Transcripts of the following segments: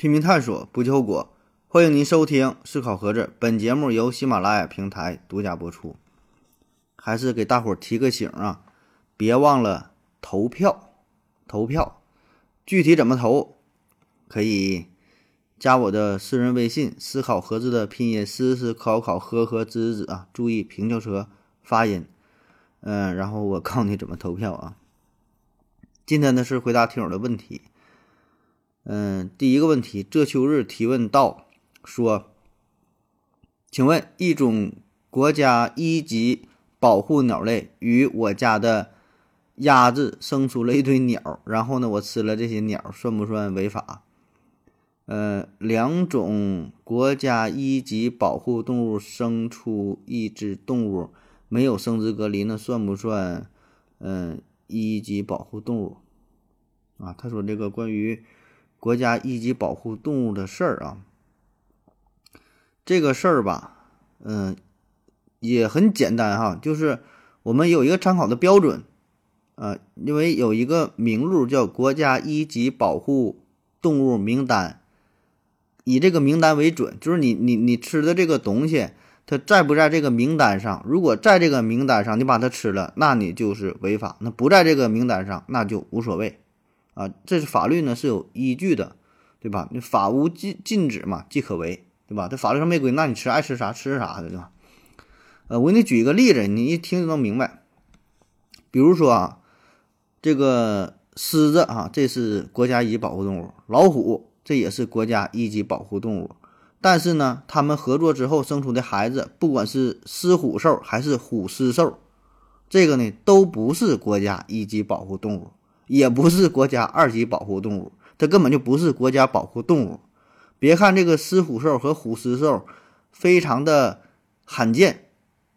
拼命探索，不计后果。欢迎您收听《思考盒子》，本节目由喜马拉雅平台独家播出。还是给大伙儿提个醒啊，别忘了投票，投票。具体怎么投，可以加我的私人微信“思考盒子”的拼音“思思考考呵呵子子”啊，注意平翘舌发音。嗯，然后我告诉你怎么投票啊。今天呢是回答听友的问题。嗯，第一个问题，这秋日提问到说，请问一种国家一级保护鸟类与我家的鸭子生出了一堆鸟，然后呢，我吃了这些鸟，算不算违法？呃，两种国家一级保护动物生出一只动物，没有生殖隔离，那算不算嗯一级保护动物？啊，他说这个关于。国家一级保护动物的事儿啊，这个事儿吧，嗯，也很简单哈，就是我们有一个参考的标准，啊，因为有一个名录叫《国家一级保护动物名单》，以这个名单为准，就是你你你吃的这个东西，它在不在这个名单上？如果在这个名单上，你把它吃了，那你就是违法；那不在这个名单上，那就无所谓。啊，这是法律呢是有依据的，对吧？你法无禁禁止嘛，即可为，对吧？这法律上没规定，那你吃爱吃啥吃啥的，对吧？呃，我给你举一个例子，你一听就能明白。比如说啊，这个狮子啊，这是国家一级保护动物；老虎这也是国家一级保护动物。但是呢，他们合作之后生出的孩子，不管是狮虎兽还是虎狮兽，这个呢都不是国家一级保护动物。也不是国家二级保护动物，它根本就不是国家保护动物。别看这个狮虎兽和虎狮兽非常的罕见，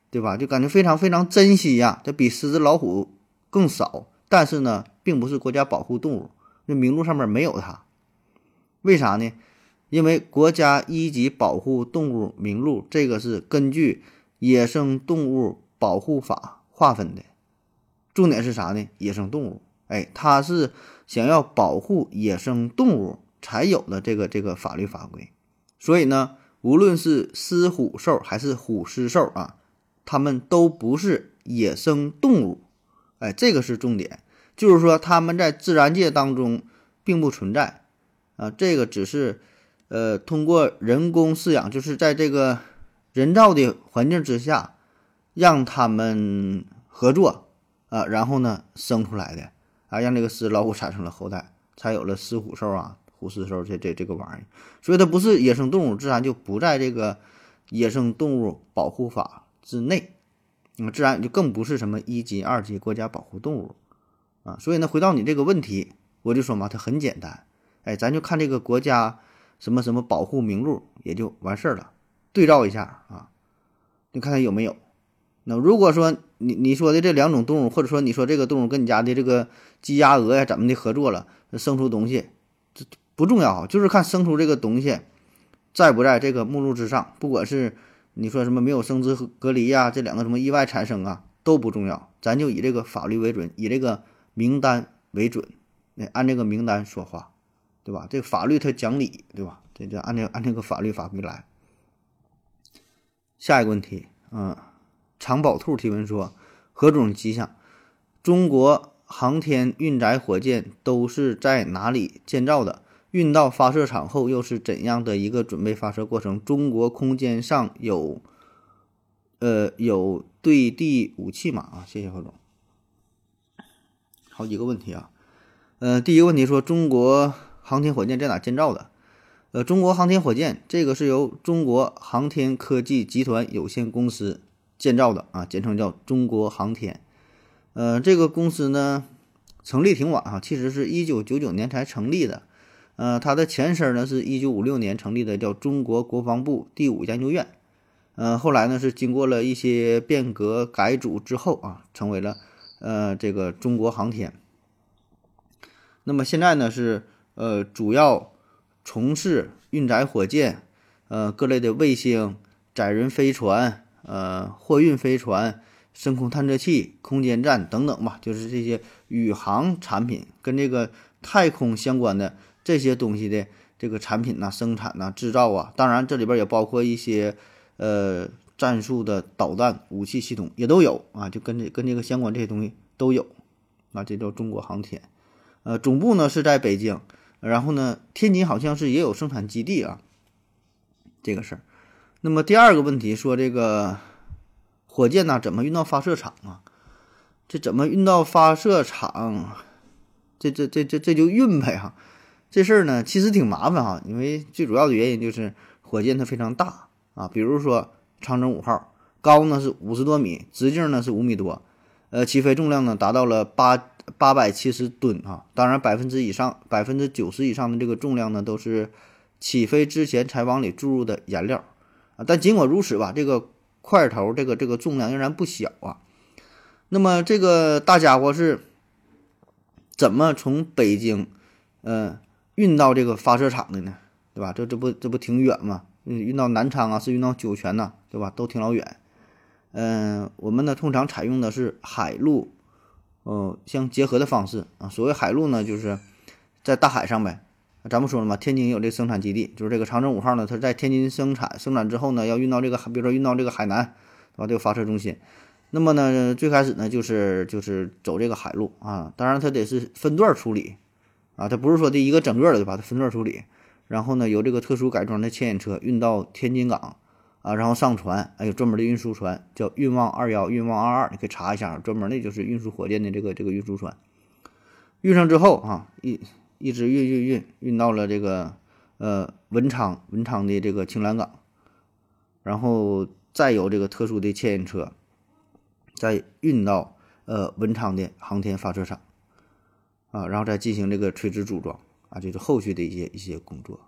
对吧？就感觉非常非常珍惜呀，它比狮子老虎更少。但是呢，并不是国家保护动物，那名录上面没有它。为啥呢？因为国家一级保护动物名录这个是根据《野生动物保护法》划分的，重点是啥呢？野生动物。哎，它是想要保护野生动物才有的这个这个法律法规，所以呢，无论是狮虎兽还是虎狮兽啊，它们都不是野生动物，哎，这个是重点，就是说它们在自然界当中并不存在。啊，这个只是呃通过人工饲养，就是在这个人造的环境之下，让它们合作啊，然后呢生出来的。啊，让这个狮老虎产生了后代，才有了狮虎兽啊，虎狮兽这这这个玩意儿，所以它不是野生动物，自然就不在这个野生动物保护法之内，那么自然就更不是什么一级、二级国家保护动物啊。所以呢，回到你这个问题，我就说嘛，它很简单，哎，咱就看这个国家什么什么保护名录也就完事儿了，对照一下啊，你看看有没有。那如果说你你说的这两种动物，或者说你说这个动物跟你家的这个鸡鸭鹅呀怎么的合作了，生出东西，这不重要，就是看生出这个东西在不在这个目录之上。不管是你说什么没有生殖隔离呀，这两个什么意外产生啊都不重要，咱就以这个法律为准，以这个名单为准，那按这个名单说话，对吧？这个法律它讲理，对吧？这就按这按这个法律法规来。下一个问题，嗯。长宝兔提问说：“何种迹象？中国航天运载火箭都是在哪里建造的？运到发射场后又是怎样的一个准备发射过程？中国空间上有，呃，有对地武器吗？”啊，谢谢何总。好几个问题啊，呃，第一个问题说中国航天火箭在哪建造的？呃，中国航天火箭这个是由中国航天科技集团有限公司。建造的啊，简称叫中国航天。呃，这个公司呢，成立挺晚哈，其实是一九九九年才成立的。呃，它的前身呢是一九五六年成立的，叫中国国防部第五研究院。呃，后来呢是经过了一些变革改组之后啊，成为了呃这个中国航天。那么现在呢是呃主要从事运载火箭、呃各类的卫星、载人飞船。呃，货运飞船、深空探测器、空间站等等吧，就是这些宇航产品跟这个太空相关的这些东西的这个产品呐、生产呐、制造啊，当然这里边也包括一些呃战术的导弹武器系统也都有啊，就跟这跟这个相关这些东西都有啊，这叫中国航天。呃，总部呢是在北京，然后呢天津好像是也有生产基地啊，这个事儿。那么第二个问题说这个火箭呢怎么运到发射场啊？这怎么运到发射场？这这这这这就运呗哈。这事儿呢，其实挺麻烦哈，因为最主要的原因就是火箭它非常大啊。比如说长征五号，高呢是五十多米，直径呢是五米多，呃，起飞重量呢达到了八八百七十吨啊。当然，百分之以上百分之九十以上的这个重量呢，都是起飞之前才往里注入的燃料啊。但尽管如此吧，这个块头这个这个重量仍然不小啊。那么这个大家伙是怎么从北京，呃？运到这个发射场的呢，对吧？这这不这不挺远吗？运到南昌啊，是运到酒泉呐，对吧？都挺老远。嗯，我们呢通常采用的是海陆，呃相结合的方式啊。所谓海陆呢，就是在大海上呗。咱不说了嘛，天津有这个生产基地，就是这个长征五号呢，它在天津生产，生产之后呢，要运到这个，比如说运到这个海南，对吧？这个发射中心。那么呢，最开始呢，就是就是走这个海路啊，当然它得是分段处理。啊，它不是说的一个整个的，就把它分段处理，然后呢，由这个特殊改装的牵引车运到天津港，啊，然后上船，还有专门的运输船，叫运旺二幺、运旺二二，你可以查一下，专门的就是运输火箭的这个这个运输船。运上之后啊，一一直运运运运到了这个呃文昌文昌的这个青兰港，然后再由这个特殊的牵引车再运到呃文昌的航天发射场。啊，然后再进行这个垂直组装啊，就是后续的一些一些工作。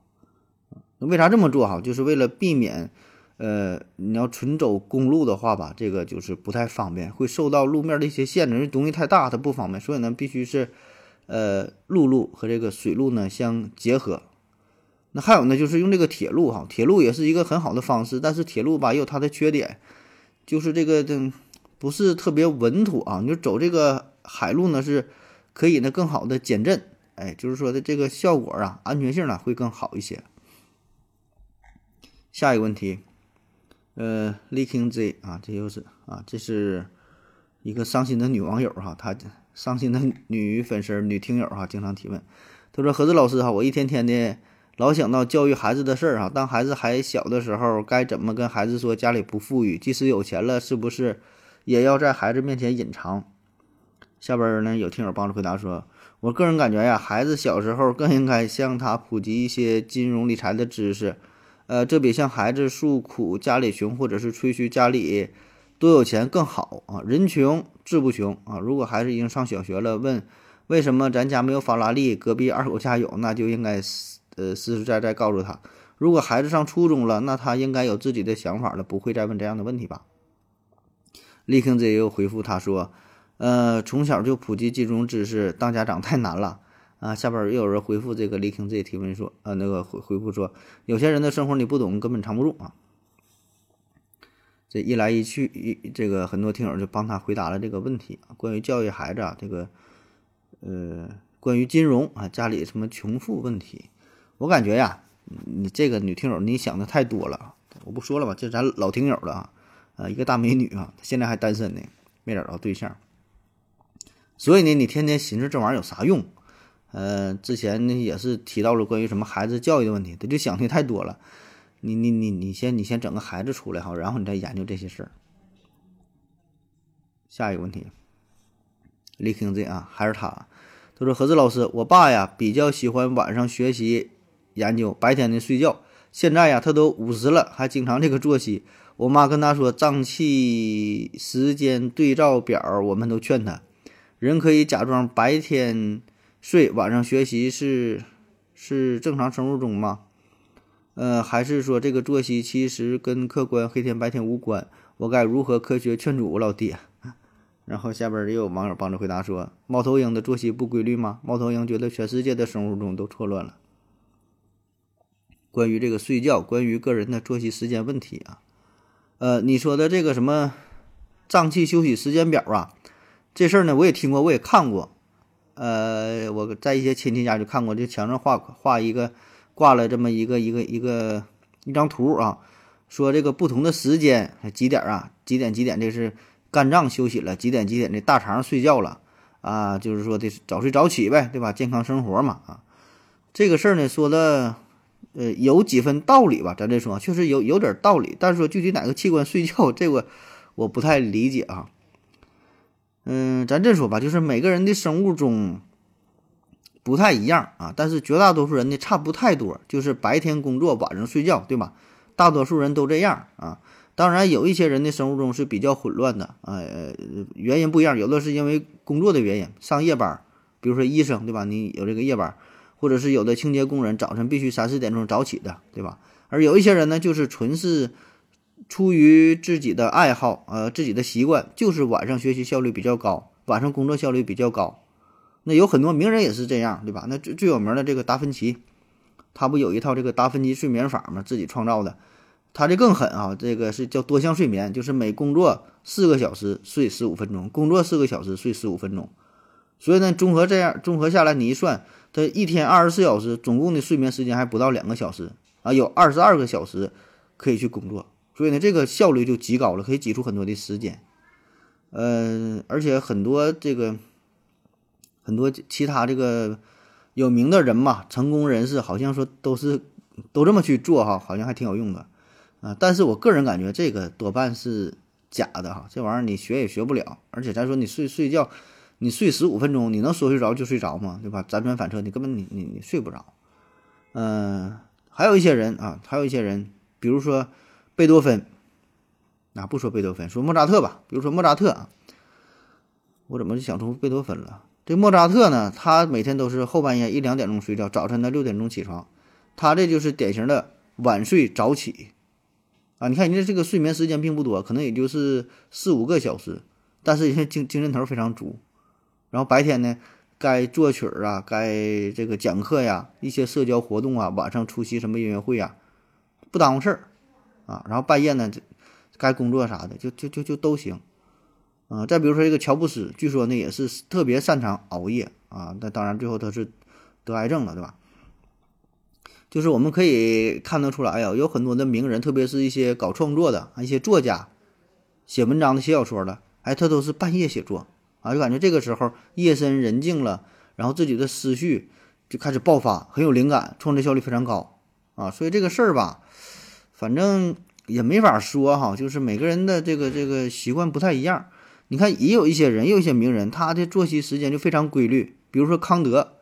那为啥这么做哈？就是为了避免，呃，你要纯走公路的话吧，这个就是不太方便，会受到路面的一些限制，因为东西太大，它不方便。所以呢，必须是，呃，陆路和这个水路呢相结合。那还有呢，就是用这个铁路哈，铁路也是一个很好的方式，但是铁路吧也有它的缺点，就是这个这不是特别稳妥啊。你就走这个海路呢是。可以呢，更好的减震，哎，就是说的这个效果啊，安全性呢会更好一些。下一个问题，呃，Leaking Z 啊，这又是啊，这是一个伤心的女网友哈，她伤心的女粉丝、女听友哈，经常提问，她说：“何子老师哈，我一天天的老想到教育孩子的事儿哈，当孩子还小的时候，该怎么跟孩子说家里不富裕？即使有钱了，是不是也要在孩子面前隐藏？”下边呢，有听友帮着回答说：“我个人感觉呀，孩子小时候更应该向他普及一些金融理财的知识，呃，这比向孩子诉苦家里穷或者是吹嘘家里多有钱更好啊。人穷志不穷啊。如果孩子已经上小学了，问为什么咱家没有法拉利，隔壁二狗家有，那就应该呃实实在在告诉他。如果孩子上初中了，那他应该有自己的想法了，不会再问这样的问题吧？”立坑子又回复他说。呃，从小就普及金融知识，当家长太难了啊！下边又有人回复这个李听这提问说，呃，那个回回复说，有些人的生活你不懂，根本藏不住啊。这一来一去，一这个很多听友就帮他回答了这个问题啊。关于教育孩子啊，这个呃，关于金融啊，家里什么穷富问题，我感觉呀，你这个女听友你想的太多了。我不说了吧，就咱老听友了啊，啊，一个大美女啊，现在还单身呢，没找着对象。所以呢，你天天寻思这玩意儿有啥用？呃，之前呢也是提到了关于什么孩子教育的问题，他就想的太多了。你你你你先你先整个孩子出来哈，然后你再研究这些事儿。下一个问题，李听这啊，还是他。他说：“何志老师，我爸呀比较喜欢晚上学习研究，白天呢睡觉。现在呀他都五十了，还经常这个作息。我妈跟他说脏器时间对照表，我们都劝他。”人可以假装白天睡，晚上学习是是正常生物钟吗？呃，还是说这个作息其实跟客观黑天白天无关？我该如何科学劝阻我老爹？然后下边也有网友帮着回答说：猫头鹰的作息不规律吗？猫头鹰觉得全世界的生物钟都错乱了。关于这个睡觉，关于个人的作息时间问题啊，呃，你说的这个什么脏器休息时间表啊？这事儿呢，我也听过，我也看过，呃，我在一些亲戚家就看过，就墙上画画一个挂了这么一个一个一个一张图啊，说这个不同的时间几点啊，几点几点这是肝脏休息了，几点几点这大肠睡觉了啊，就是说的早睡早起呗，对吧？健康生活嘛啊，这个事儿呢说的呃有几分道理吧，咱这说确实有有点道理，但是说具体哪个器官睡觉这个我不太理解啊。嗯，咱这说吧，就是每个人的生物钟不太一样啊，但是绝大多数人呢差不太多，就是白天工作，晚上睡觉，对吧？大多数人都这样啊。当然，有一些人的生物钟是比较混乱的，呃，原因不一样，有的是因为工作的原因，上夜班，比如说医生，对吧？你有这个夜班，或者是有的清洁工人，早晨必须三四点钟早起的，对吧？而有一些人呢，就是纯是。出于自己的爱好，呃，自己的习惯，就是晚上学习效率比较高，晚上工作效率比较高。那有很多名人也是这样，对吧？那最最有名的这个达芬奇，他不有一套这个达芬奇睡眠法吗？自己创造的。他这更狠啊，这个是叫多项睡眠，就是每工作四个小时睡十五分钟，工作四个小时睡十五分钟。所以呢，综合这样综合下来，你一算，他一天二十四小时，总共的睡眠时间还不到两个小时啊，有二十二个小时可以去工作。所以呢，这个效率就极高了，可以挤出很多的时间。嗯，而且很多这个很多其他这个有名的人嘛，成功人士好像说都是都这么去做哈，好像还挺有用的啊。但是我个人感觉这个多半是假的哈，这玩意儿你学也学不了。而且咱说你睡睡觉，你睡十五分钟，你能说睡着就睡着吗？对吧？辗转反侧，你根本你你你睡不着。嗯，还有一些人啊，还有一些人，比如说。贝多芬，啊，不说贝多芬，说莫扎特吧。比如说莫扎特啊，我怎么就想出贝多芬了？这莫扎特呢，他每天都是后半夜一两点钟睡觉，早晨呢六点钟起床，他这就是典型的晚睡早起啊。你看人家这个睡眠时间并不多，可能也就是四五个小时，但是人家精精神头非常足。然后白天呢，该作曲啊，该这个讲课呀，一些社交活动啊，晚上出席什么音乐会呀，不耽误事儿。啊，然后半夜呢，该工作啥的就就就就都行，啊，再比如说这个乔布斯，据说呢也是特别擅长熬夜啊，那当然最后他是得癌症了，对吧？就是我们可以看得出来呀，有很多的名人，特别是一些搞创作的一些作家，写文章的、写小说的，哎，他都是半夜写作啊，就感觉这个时候夜深人静了，然后自己的思绪就开始爆发，很有灵感，创作效率非常高啊，所以这个事儿吧。反正也没法说哈，就是每个人的这个这个习惯不太一样。你看，也有一些人，有一些名人，他的作息时间就非常规律。比如说康德，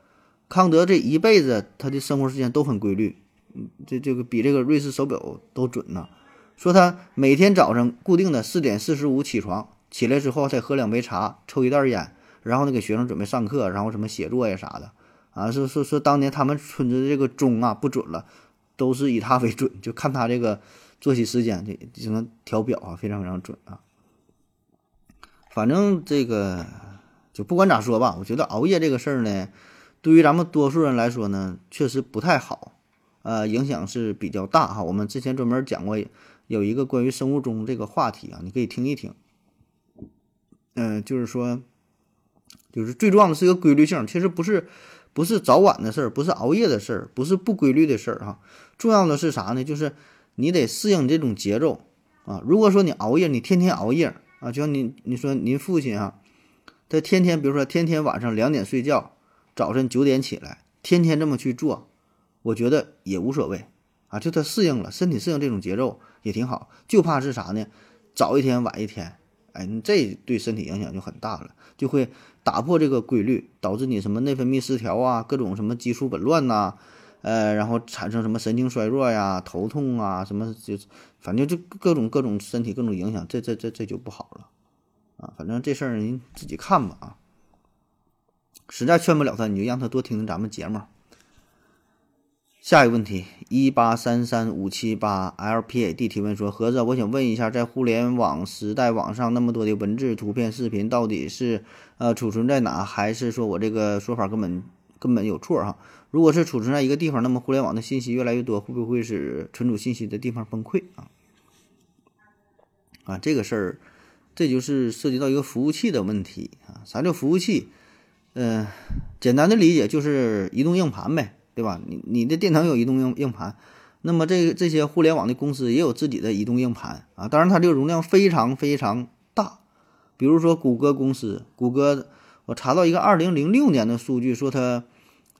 康德这一辈子他的生活时间都很规律，嗯，这这个比这个瑞士手表都准呢。说他每天早上固定的四点四十五起床，起来之后再喝两杯茶，抽一袋烟，然后呢给学生准备上课，然后什么写作呀啥的啊。说说说当年他们村子的这个钟啊不准了。都是以他为准，就看他这个作息时间，这就能调表啊，非常非常准啊。反正这个就不管咋说吧，我觉得熬夜这个事儿呢，对于咱们多数人来说呢，确实不太好，呃，影响是比较大哈。我们之前专门讲过有一个关于生物钟这个话题啊，你可以听一听。嗯，就是说，就是最重要的是一个规律性，其实不是。不是早晚的事儿，不是熬夜的事儿，不是不规律的事儿哈。重要的是啥呢？就是你得适应这种节奏啊。如果说你熬夜，你天天熬夜啊，就像您你说您父亲啊，他天天比如说天天晚上两点睡觉，早晨九点起来，天天这么去做，我觉得也无所谓啊。就他适应了，身体适应这种节奏也挺好。就怕是啥呢？早一天晚一天，哎，这对身体影响就很大了，就会。打破这个规律，导致你什么内分泌失调啊，各种什么激素紊乱呐，呃，然后产生什么神经衰弱呀、头痛啊，什么就反正就各种各种身体各种影响，这这这这就不好了啊。反正这事儿您自己看吧啊。实在劝不了他，你就让他多听听咱们节目。下一个问题，一八三三五七八 LPAD 提问说：盒子，我想问一下，在互联网时代，网上那么多的文字、图片、视频，到底是呃储存在哪，还是说我这个说法根本根本有错哈？如果是储存在一个地方，那么互联网的信息越来越多，会不会使存储信息的地方崩溃啊？啊，这个事儿，这就是涉及到一个服务器的问题啊。啥叫服务器？嗯，简单的理解就是移动硬盘呗。对吧？你你的电脑有移动硬硬盘，那么这个这些互联网的公司也有自己的移动硬盘啊。当然，它这个容量非常非常大。比如说谷歌公司，谷歌我查到一个二零零六年的数据，说它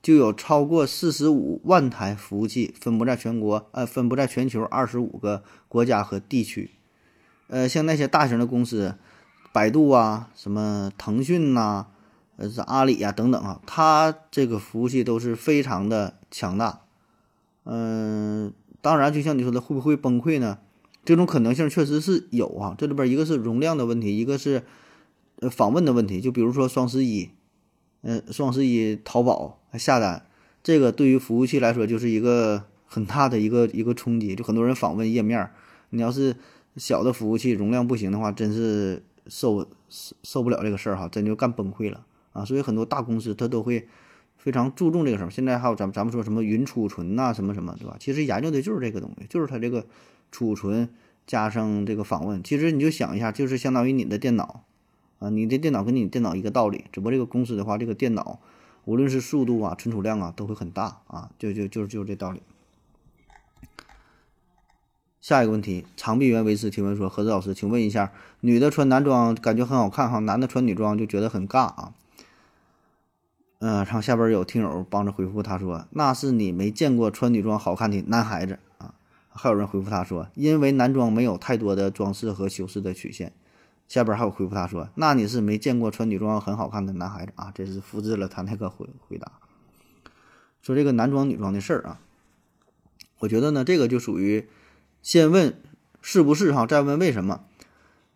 就有超过四十五万台服务器分布在全国，呃，分布在全球二十五个国家和地区。呃，像那些大型的公司，百度啊，什么腾讯呐。呃，是阿里呀，等等啊，它这个服务器都是非常的强大。嗯，当然，就像你说的，会不会崩溃呢？这种可能性确实是有啊。这里边一个是容量的问题，一个是呃访问的问题。就比如说双十一，嗯，双十一淘宝下单，这个对于服务器来说就是一个很大的一个一个冲击。就很多人访问页面，你要是小的服务器容量不行的话，真是受受受不了这个事儿哈，真就干崩溃了。啊，所以很多大公司它都会非常注重这个事儿。现在还有咱们咱们说什么云储存呐，什么什么，对吧？其实研究的就是这个东西，就是它这个储存加上这个访问。其实你就想一下，就是相当于你的电脑啊，你的电脑跟你电脑一个道理，只不过这个公司的话，这个电脑无论是速度啊、存储量啊都会很大啊，就就就是就是这道理。下一个问题，长臂猿维斯提问说：何子老师，请问一下，女的穿男装感觉很好看哈，男的穿女装就觉得很尬啊？嗯，然后下边有听友帮着回复，他说：“那是你没见过穿女装好看的男孩子啊。”还有人回复他说：“因为男装没有太多的装饰和修饰的曲线。”下边还有回复他说：“那你是没见过穿女装很好看的男孩子啊。”这是复制了他那个回回答，说这个男装女装的事儿啊。我觉得呢，这个就属于先问是不是哈，再问为什么。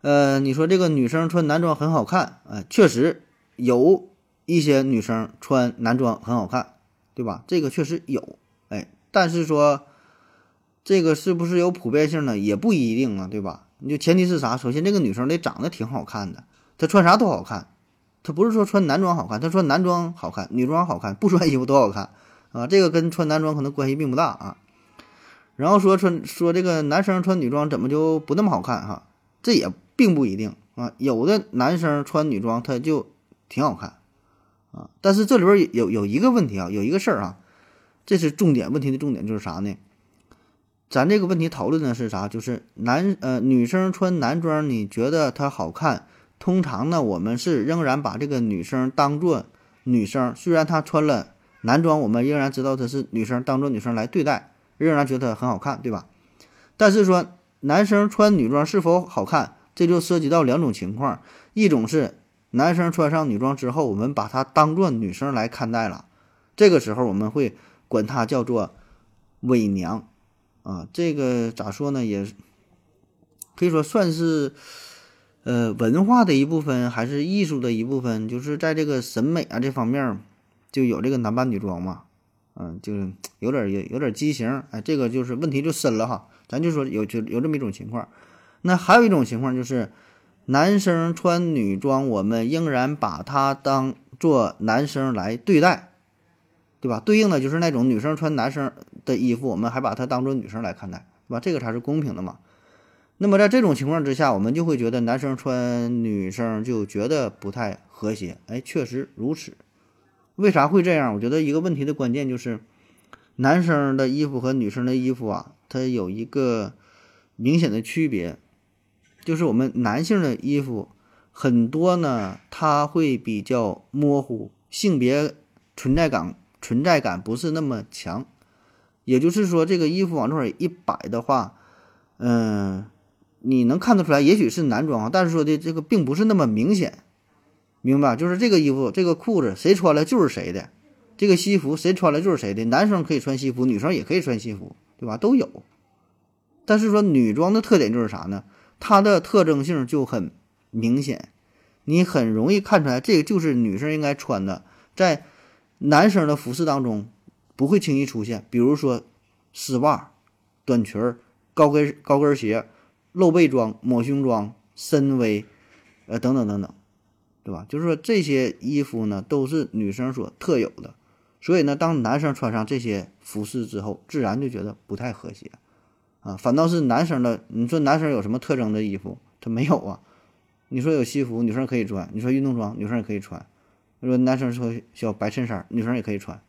呃，你说这个女生穿男装很好看，呃，确实有。一些女生穿男装很好看，对吧？这个确实有，哎，但是说这个是不是有普遍性呢？也不一定啊，对吧？你就前提是啥？首先，这个女生得长得挺好看的，她穿啥都好看，她不是说穿男装好看，她穿男装好看，女装好看，不穿衣服都好看啊。这个跟穿男装可能关系并不大啊。然后说穿说这个男生穿女装怎么就不那么好看哈？这也并不一定啊。有的男生穿女装他就挺好看。啊，但是这里边有有一个问题啊，有一个事儿啊，这是重点问题的重点就是啥呢？咱这个问题讨论的是啥？就是男呃女生穿男装，你觉得她好看？通常呢，我们是仍然把这个女生当做女生，虽然她穿了男装，我们仍然知道她是女生，当做女生来对待，仍然觉得很好看，对吧？但是说男生穿女装是否好看，这就涉及到两种情况，一种是。男生穿上女装之后，我们把她当做女生来看待了，这个时候我们会管她叫做伪娘，啊，这个咋说呢？也可以说算是呃文化的一部分，还是艺术的一部分，就是在这个审美啊这方面就有这个男扮女装嘛，嗯，就是有点有有点畸形，哎，这个就是问题就深了哈。咱就说有就有这么一种情况，那还有一种情况就是。男生穿女装，我们仍然把他当做男生来对待，对吧？对应的就是那种女生穿男生的衣服，我们还把它当做女生来看待，对吧？这个才是公平的嘛。那么在这种情况之下，我们就会觉得男生穿女生就觉得不太和谐。哎，确实如此。为啥会这样？我觉得一个问题的关键就是，男生的衣服和女生的衣服啊，它有一个明显的区别。就是我们男性的衣服很多呢，它会比较模糊，性别存在感存在感不是那么强。也就是说，这个衣服往这儿一摆的话，嗯，你能看得出来，也许是男装，但是说的这个并不是那么明显，明白？就是这个衣服、这个裤子谁穿了就是谁的，这个西服谁穿了就是谁的。男生可以穿西服，女生也可以穿西服，对吧？都有。但是说女装的特点就是啥呢？它的特征性就很明显，你很容易看出来，这个就是女生应该穿的，在男生的服饰当中不会轻易出现。比如说丝袜、短裙儿、高跟高跟鞋、露背装、抹胸装、深 V，呃等等等等，对吧？就是说这些衣服呢都是女生所特有的，所以呢，当男生穿上这些服饰之后，自然就觉得不太和谐。啊，反倒是男生的，你说男生有什么特征的衣服？他没有啊。你说有西服，女生可以穿；你说运动装，女生也可以穿；他说男生说小白衬衫，女生也可以穿。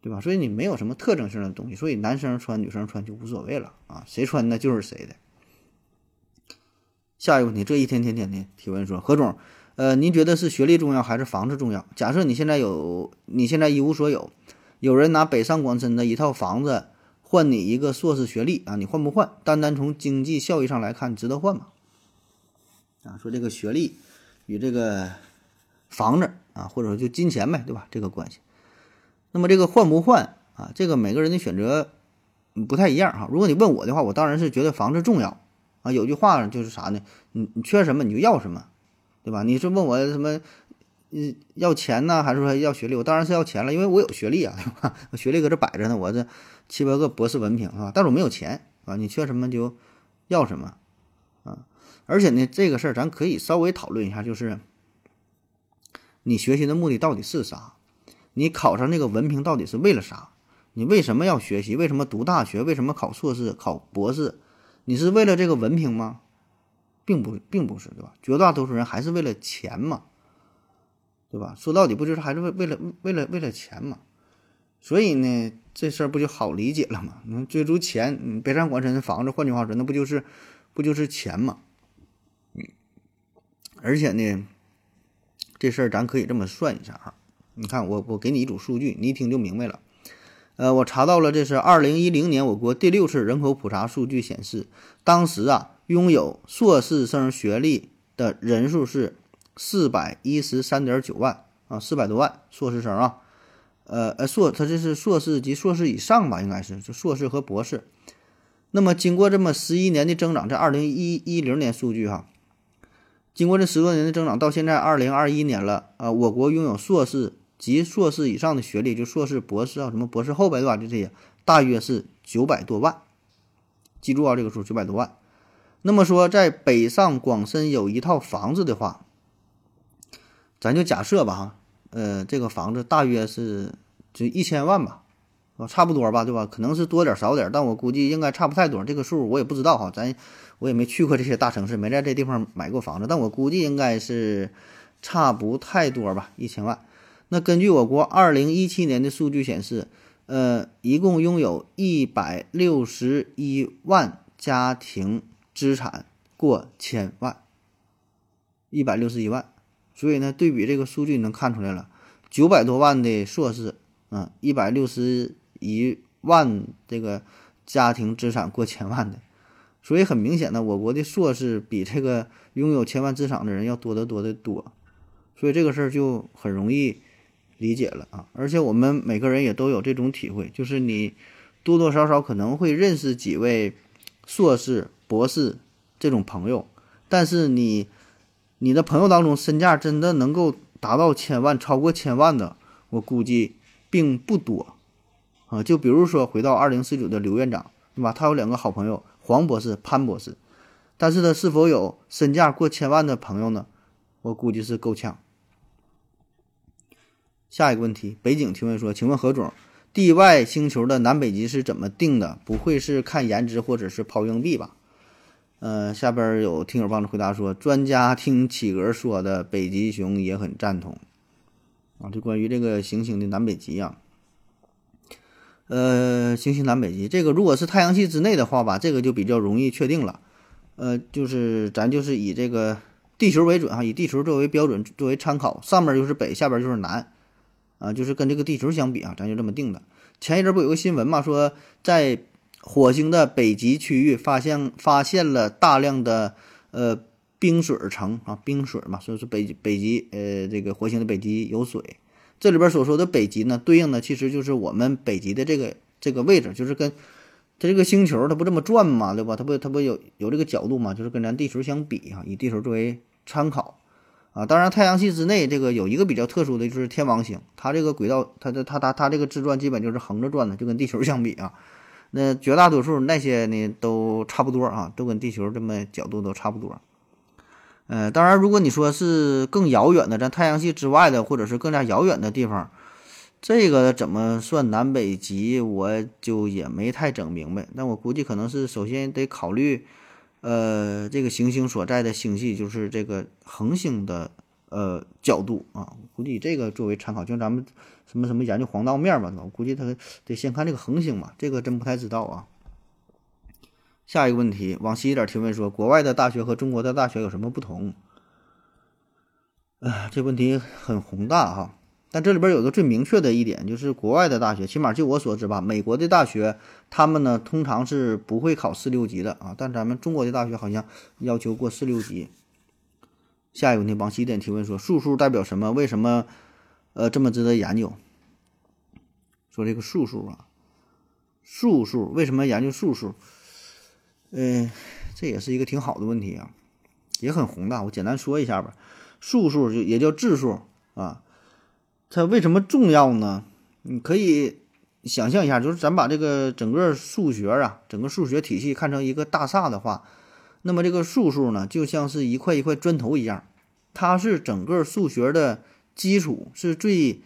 对吧？所以你没有什么特征性的东西，所以男生穿女生穿就无所谓了啊，谁穿那就是谁的。下一个问题，这一天天天的提问说，何总，呃，您觉得是学历重要还是房子重要？假设你现在有，你现在一无所有，有人拿北上广深的一套房子换你一个硕士学历啊，你换不换？单单从经济效益上来看，值得换吗？啊，说这个学历与这个房子啊，或者说就金钱呗，对吧？这个关系。那么这个换不换啊？这个每个人的选择不太一样哈。如果你问我的话，我当然是觉得房子重要啊。有句话就是啥呢？你你缺什么你就要什么，对吧？你是问我什么？嗯，要钱呢，还是说要学历？我当然是要钱了，因为我有学历啊，对吧？学历搁这摆着呢，我这七八个博士文凭啊，但是我没有钱啊。你缺什么就要什么啊。而且呢，这个事儿咱可以稍微讨论一下，就是你学习的目的到底是啥？你考上那个文凭到底是为了啥？你为什么要学习？为什么读大学？为什么考硕士、考博士？你是为了这个文凭吗？并不，并不是，对吧？绝大多数人还是为了钱嘛，对吧？说到底，不就是还是为为了为了为了钱嘛？所以呢，这事儿不就好理解了吗？你追逐钱，北上广深的房子，换句话说，那不就是不就是钱嘛？而且呢，这事儿咱可以这么算一下哈。你看，我我给你一组数据，你一听就明白了。呃，我查到了，这是二零一零年我国第六次人口普查数据显示，当时啊，拥有硕士生学历的人数是四百一十三点九万啊，四百多万硕士生啊。呃呃，硕他这是硕士及硕士以上吧，应该是就硕士和博士。那么经过这么十一年的增长，在二零一一零年数据哈，经过这十多年的增长，到现在二零二一年了啊，我国拥有硕士。及硕士以上的学历，就硕士、博士啊，什么博士后呗，对吧？就这些，大约是九百多万。记住啊，这个数九百多万。那么说，在北上广深有一套房子的话，咱就假设吧，哈，呃，这个房子大约是就一千万吧，啊，差不多吧，对吧？可能是多点少点，但我估计应该差不太多。这个数我也不知道哈，咱我也没去过这些大城市，没在这地方买过房子，但我估计应该是差不太多吧，一千万。那根据我国二零一七年的数据显示，呃，一共拥有一百六十一万家庭资产过千万，一百六十一万。所以呢，对比这个数据能看出来了，九百多万的硕士，嗯，一百六十一万这个家庭资产过千万的，所以很明显呢，我国的硕士比这个拥有千万资产的人要多得多得多，所以这个事儿就很容易。理解了啊，而且我们每个人也都有这种体会，就是你多多少少可能会认识几位硕士、博士这种朋友，但是你你的朋友当中身价真的能够达到千万、超过千万的，我估计并不多。啊。就比如说回到二零四九的刘院长，对吧？他有两个好朋友黄博士、潘博士，但是他是否有身价过千万的朋友呢？我估计是够呛。下一个问题，北景提问说：“请问何总，地外星球的南北极是怎么定的？不会是看颜值或者是抛硬币吧？”呃，下边有听友帮着回答说：“专家听企鹅说的，北极熊也很赞同。”啊，就关于这个行星的南北极啊，呃，行星南北极这个如果是太阳系之内的话吧，这个就比较容易确定了。呃，就是咱就是以这个地球为准啊，以地球作为标准作为参考，上面就是北，下边就是南。啊，就是跟这个地球相比啊，咱就这么定的。前一阵不有个新闻嘛，说在火星的北极区域发现发现了大量的呃冰水层啊，冰水嘛，所以说北北极呃这个火星的北极有水。这里边所说的北极呢，对应的其实就是我们北极的这个这个位置，就是跟它这个星球它不这么转嘛，对吧？它不它不有有这个角度嘛，就是跟咱地球相比啊，以地球作为参考。啊，当然，太阳系之内这个有一个比较特殊的就是天王星，它这个轨道，它的它它它这个自转基本就是横着转的，就跟地球相比啊，那绝大多数那些呢都差不多啊，都跟地球这么角度都差不多。呃，当然，如果你说是更遥远的，在太阳系之外的，或者是更加遥远的地方，这个怎么算南北极，我就也没太整明白。那我估计可能是首先得考虑。呃，这个行星所在的星系就是这个恒星的呃角度啊，估计这个作为参考，就咱们什么什么研究黄道面，吧？我估计他得先看这个恒星嘛，这个真不太知道啊。下一个问题，往西一点提问说，国外的大学和中国的大学有什么不同？啊，这问题很宏大哈。但这里边有个最明确的一点，就是国外的大学，起码就我所知吧，美国的大学他们呢通常是不会考四六级的啊，但咱们中国的大学好像要求过四六级。下一个问题，往西一点提问说，数数代表什么？为什么呃这么值得研究？说这个数数啊，数数为什么研究数数？嗯，这也是一个挺好的问题啊，也很宏大。我简单说一下吧，素数就也叫质数啊。它为什么重要呢？你可以想象一下，就是咱把这个整个数学啊，整个数学体系看成一个大厦的话，那么这个数数呢，就像是一块一块砖头一样，它是整个数学的基础，是最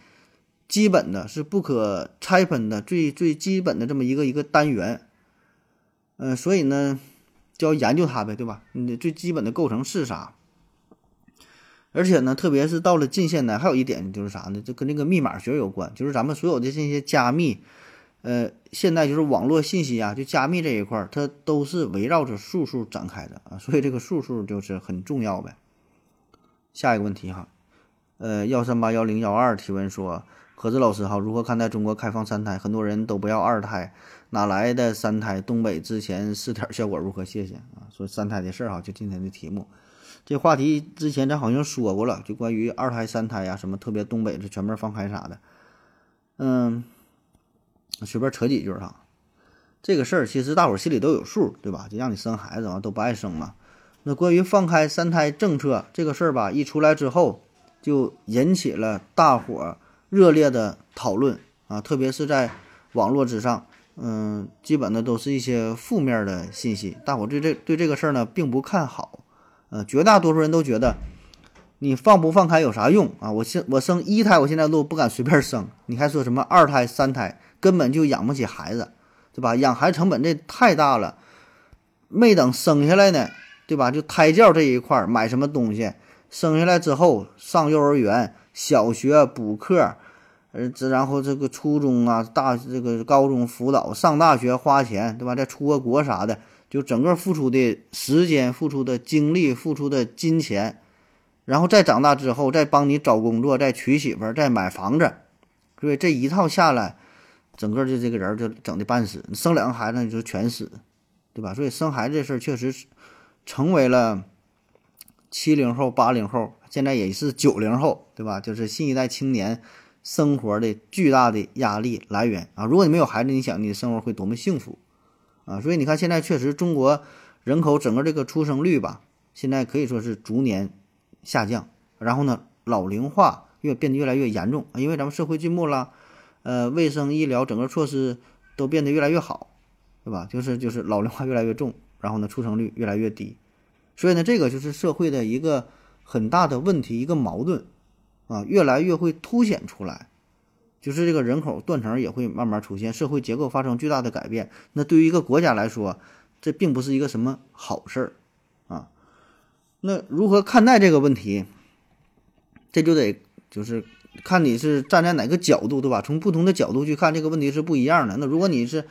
基本的，是不可拆分的，最最基本的这么一个一个单元。嗯，所以呢，就要研究它呗，对吧？你的最基本的构成是啥？而且呢，特别是到了近现代，还有一点就是啥呢？就跟这个密码学有关，就是咱们所有的这些加密，呃，现在就是网络信息啊，就加密这一块儿，它都是围绕着数数展开的啊，所以这个数数就是很重要呗。下一个问题哈，呃，幺三八幺零幺二提问说，何子老师哈，如何看待中国开放三胎？很多人都不要二胎，哪来的三胎？东北之前试点效果如何？谢谢啊，说三胎的事儿哈，就今天的题目。这话题之前咱好像说过了，就关于二胎、三胎呀，什么特别东北这全面放开啥的，嗯，随便扯几句哈。这个事儿其实大伙儿心里都有数，对吧？就让你生孩子嘛，都不爱生嘛。那关于放开三胎政策这个事儿吧，一出来之后，就引起了大伙儿热烈的讨论啊，特别是在网络之上，嗯，基本的都是一些负面的信息，大伙对这对这个事儿呢并不看好。呃，绝大多数人都觉得，你放不放开有啥用啊？我现我生一胎，我现在都不敢随便生，你还说什么二胎、三胎，根本就养不起孩子，对吧？养孩子成本这太大了，没等生下来呢，对吧？就胎教这一块儿，买什么东西，生下来之后上幼儿园、小学补课，呃，这然后这个初中啊、大这个高中辅导，上大学花钱，对吧？再出个国啥的。就整个付出的时间、付出的精力、付出的金钱，然后再长大之后，再帮你找工作、再娶媳妇、再买房子，所以这一套下来，整个就这个人就整的半死。生两个孩子你就全死，对吧？所以生孩子这事儿确实成为了七零后、八零后，现在也是九零后，对吧？就是新一代青年生活的巨大的压力来源啊！如果你没有孩子，你想你的生活会多么幸福？啊，所以你看，现在确实中国人口整个这个出生率吧，现在可以说是逐年下降。然后呢，老龄化越变得越来越严重，因为咱们社会进步了，呃，卫生医疗整个措施都变得越来越好，对吧？就是就是老龄化越来越重，然后呢，出生率越来越低。所以呢，这个就是社会的一个很大的问题，一个矛盾啊，越来越会凸显出来。就是这个人口断层也会慢慢出现，社会结构发生巨大的改变。那对于一个国家来说，这并不是一个什么好事儿啊。那如何看待这个问题？这就得就是看你是站在哪个角度，对吧？从不同的角度去看这个问题是不一样的。那如果你是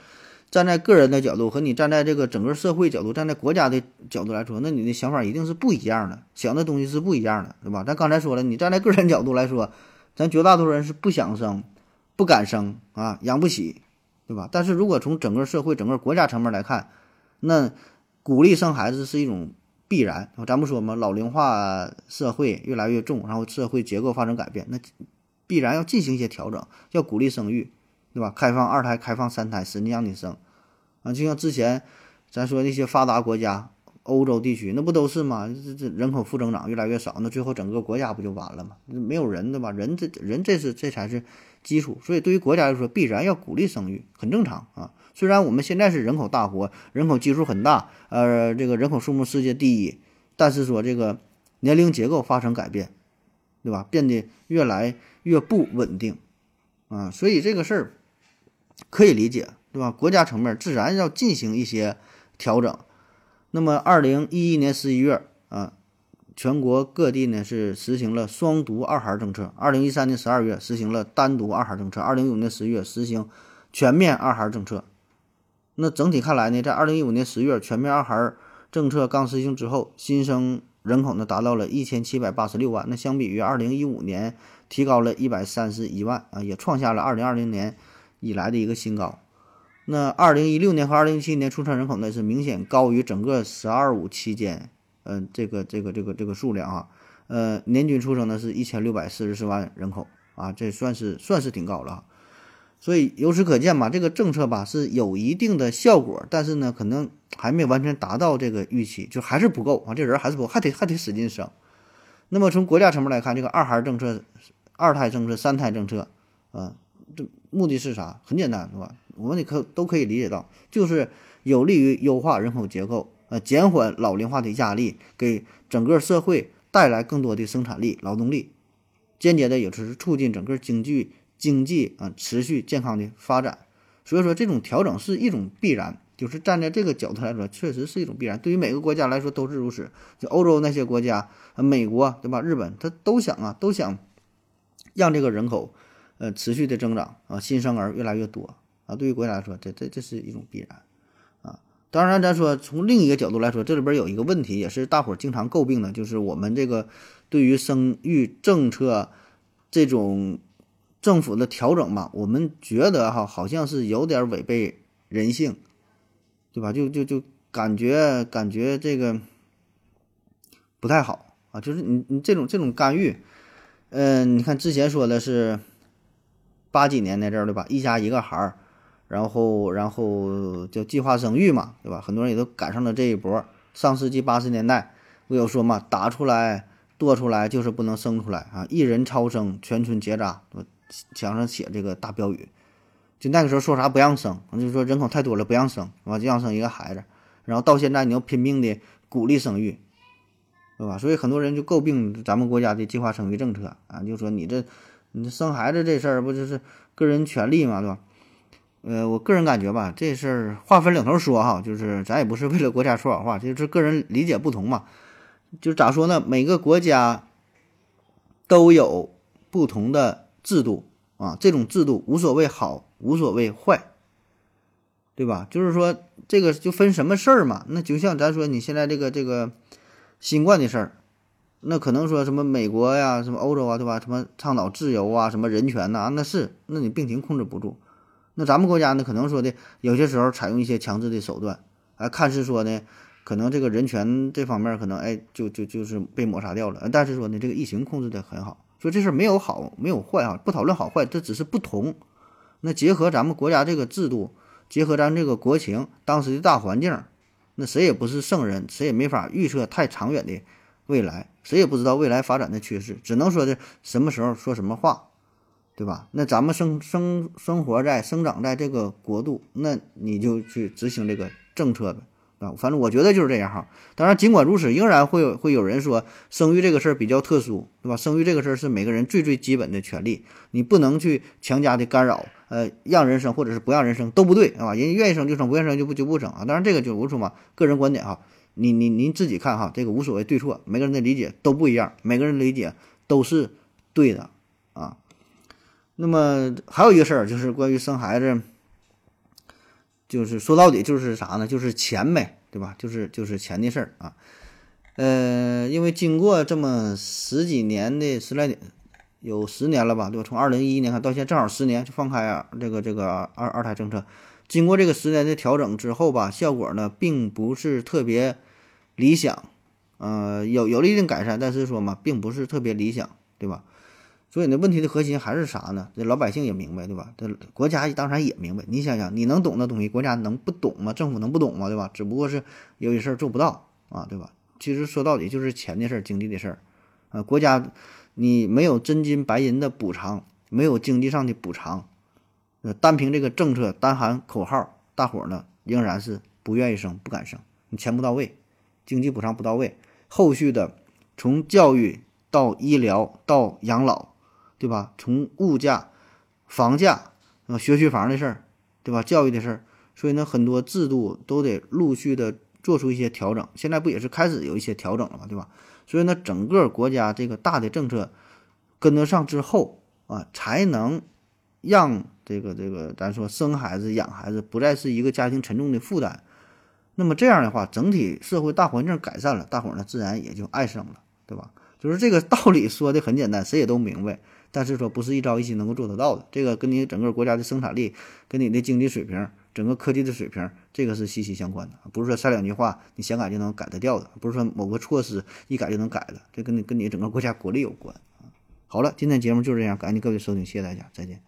站在个人的角度和你站在这个整个社会角度、站在国家的角度来说，那你的想法一定是不一样的，想的东西是不一样的，对吧？咱刚才说了，你站在个人角度来说，咱绝大多数人是不想生。不敢生啊，养不起，对吧？但是如果从整个社会、整个国家层面来看，那鼓励生孩子是一种必然。咱不说嘛，老龄化社会越来越重，然后社会结构发生改变，那必然要进行一些调整，要鼓励生育，对吧？开放二胎、开放三胎，使你让你生啊。就像之前咱说那些发达国家，欧洲地区，那不都是吗？这这人口负增长越来越少，那最后整个国家不就完了吗？没有人，对吧？人这人这是这才是。基础，所以对于国家来说，必然要鼓励生育，很正常啊。虽然我们现在是人口大国，人口基数很大，呃，这个人口数目世界第一，但是说这个年龄结构发生改变，对吧？变得越来越不稳定啊。所以这个事儿可以理解，对吧？国家层面自然要进行一些调整。那么，二零一一年十一月啊，全国各地呢是实行了双独二孩政策。二零一三年十二月实行了单独二孩政策，二零一五年十月实行全面二孩政策。那整体看来呢，在二零一五年十月全面二孩政策刚实行之后，新生人口呢达到了一千七百八十六万。那相比于二零一五年，提高了一百三十一万啊，也创下了二零二零年以来的一个新高。那二零一六年和二零一七年出生人口呢是明显高于整个“十二五”期间，嗯，这个这个这个这个数量啊，呃，年均出生呢是一千六百四十四万人口啊，这算是算是挺高了。所以由此可见嘛，这个政策吧是有一定的效果，但是呢，可能还没完全达到这个预期，就还是不够啊，这人还是不够，还得还得使劲生。那么从国家层面来看，这个二孩政策、二胎政策、三胎政策，嗯，这目的是啥？很简单，是吧？我们也可都可以理解到，就是有利于优化人口结构，呃，减缓老龄化的压力，给整个社会带来更多的生产力、劳动力，间接的也是促进整个经济经济啊持续健康的发展。所以说，这种调整是一种必然，就是站在这个角度来说，确实是一种必然。对于每个国家来说都是如此。就欧洲那些国家，美国对吧？日本，他都想啊，都想让这个人口呃持续的增长啊，新生儿越来越多。啊，对于国家来说，这这这是一种必然，啊，当然咱说从另一个角度来说，这里边有一个问题，也是大伙儿经常诟病的，就是我们这个对于生育政策这种政府的调整吧，我们觉得哈，好像是有点违背人性，对吧？就就就感觉感觉这个不太好啊，就是你你这种这种干预，嗯，你看之前说的是八几年那阵儿对吧？一家一个孩儿。然后，然后就计划生育嘛，对吧？很多人也都赶上了这一波。上世纪八十年代，我有说嘛，打出来、多出来就是不能生出来啊！一人超生，全村结扎，墙上写这个大标语。就那个时候说啥不让生，就说人口太多了不让生，啊？就让生一个孩子。然后到现在你要拼命的鼓励生育，对吧？所以很多人就诟病咱们国家的计划生育政策啊，就说你这你生孩子这事儿不就是个人权利嘛，对吧？呃，我个人感觉吧，这事儿话分两头说哈，就是咱也不是为了国家说好话，就是个人理解不同嘛。就咋说呢？每个国家都有不同的制度啊，这种制度无所谓好，无所谓坏，对吧？就是说这个就分什么事儿嘛。那就像咱说你现在这个这个新冠的事儿，那可能说什么美国呀、什么欧洲啊，对吧？什么倡导自由啊、什么人权呐，那是，那你病情控制不住。那咱们国家呢，可能说的有些时候采用一些强制的手段，哎，看似说呢，可能这个人权这方面可能哎，就就就是被抹杀掉了。但是说呢，这个疫情控制的很好，说这事儿没有好没有坏啊，不讨论好坏，这只是不同。那结合咱们国家这个制度，结合咱这个国情，当时的大环境，那谁也不是圣人，谁也没法预测太长远的未来，谁也不知道未来发展的趋势，只能说的什么时候说什么话。对吧？那咱们生生生活在生长在这个国度，那你就去执行这个政策呗，啊，反正我觉得就是这样哈。当然，尽管如此，仍然会有会有人说，生育这个事儿比较特殊，对吧？生育这个事儿是每个人最最基本的权利，你不能去强加的干扰，呃，让人生或者是不让人生都不对，啊，人家愿意生就生，不愿意生就不就不生啊。当然，这个就我说嘛，个人观点哈，你你您自己看哈，这个无所谓对错，每个人的理解都不一样，每个人理解都是对的啊。那么还有一个事儿，就是关于生孩子，就是说到底就是啥呢？就是钱呗，对吧？就是就是钱的事儿啊。呃，因为经过这么十几年的十来年，有十年了吧，对吧？从二零一一年看到现在，正好十年就放开啊，这个这个二二胎政策，经过这个十年的调整之后吧，效果呢并不是特别理想，呃，有有了一定改善，但是说嘛，并不是特别理想，对吧？所以呢，问题的核心还是啥呢？这老百姓也明白，对吧？这国家当然也明白。你想想，你能懂的东西，国家能不懂吗？政府能不懂吗？对吧？只不过是有些事儿做不到啊，对吧？其实说到底就是钱的事儿，经济的事儿呃。国家你没有真金白银的补偿，没有经济上的补偿，呃，单凭这个政策，单喊口号，大伙儿呢仍然是不愿意生，不敢生。你钱不到位，经济补偿不到位，后续的从教育到医疗到养老。对吧？从物价、房价啊、学区房的事儿，对吧？教育的事儿，所以呢，很多制度都得陆续的做出一些调整。现在不也是开始有一些调整了嘛，对吧？所以呢，整个国家这个大的政策跟得上之后啊，才能让这个这个咱说生孩子养孩子不再是一个家庭沉重的负担。那么这样的话，整体社会大环境改善了，大伙儿呢自然也就爱生了，对吧？就是这个道理说的很简单，谁也都明白。但是说不是一朝一夕能够做得到的，这个跟你整个国家的生产力、跟你的经济水平、整个科技的水平，这个是息息相关的。不是说三两句话你想改就能改得掉的，不是说某个措施一改就能改的，这跟你跟你整个国家国力有关啊。好了，今天节目就是这样，感谢各位收听，谢谢大家，再见。